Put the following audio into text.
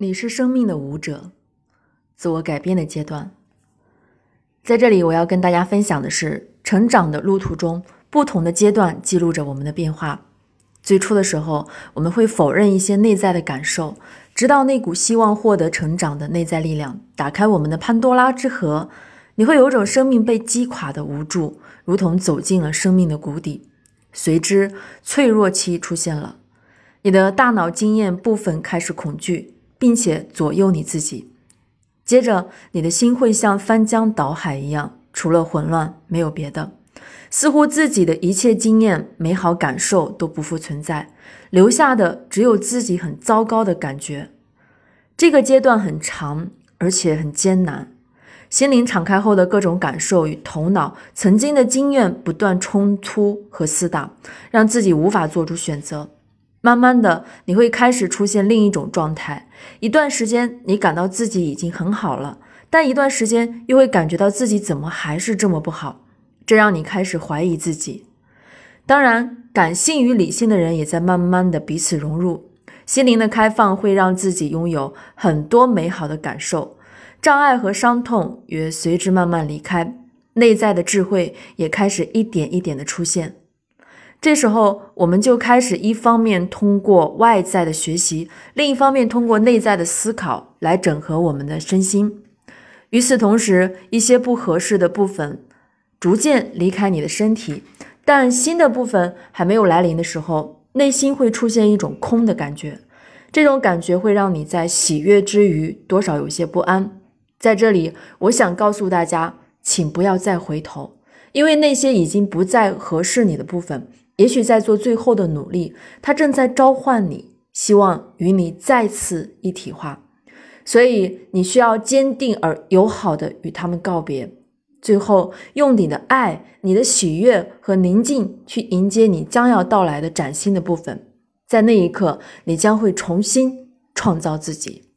你是生命的舞者，自我改变的阶段。在这里，我要跟大家分享的是，成长的路途中，不同的阶段记录着我们的变化。最初的时候，我们会否认一些内在的感受，直到那股希望获得成长的内在力量打开我们的潘多拉之盒，你会有种生命被击垮的无助，如同走进了生命的谷底。随之，脆弱期出现了，你的大脑经验部分开始恐惧。并且左右你自己，接着你的心会像翻江倒海一样，除了混乱没有别的，似乎自己的一切经验、美好感受都不复存在，留下的只有自己很糟糕的感觉。这个阶段很长，而且很艰难。心灵敞开后的各种感受与头脑曾经的经验不断冲突和厮打，让自己无法做出选择。慢慢的，你会开始出现另一种状态。一段时间，你感到自己已经很好了，但一段时间又会感觉到自己怎么还是这么不好，这让你开始怀疑自己。当然，感性与理性的人也在慢慢的彼此融入。心灵的开放会让自己拥有很多美好的感受，障碍和伤痛也随之慢慢离开，内在的智慧也开始一点一点的出现。这时候，我们就开始一方面通过外在的学习，另一方面通过内在的思考来整合我们的身心。与此同时，一些不合适的部分逐渐离开你的身体，但新的部分还没有来临的时候，内心会出现一种空的感觉。这种感觉会让你在喜悦之余多少有些不安。在这里，我想告诉大家，请不要再回头，因为那些已经不再合适你的部分。也许在做最后的努力，他正在召唤你，希望与你再次一体化。所以你需要坚定而友好的与他们告别，最后用你的爱、你的喜悦和宁静去迎接你将要到来的崭新的部分。在那一刻，你将会重新创造自己。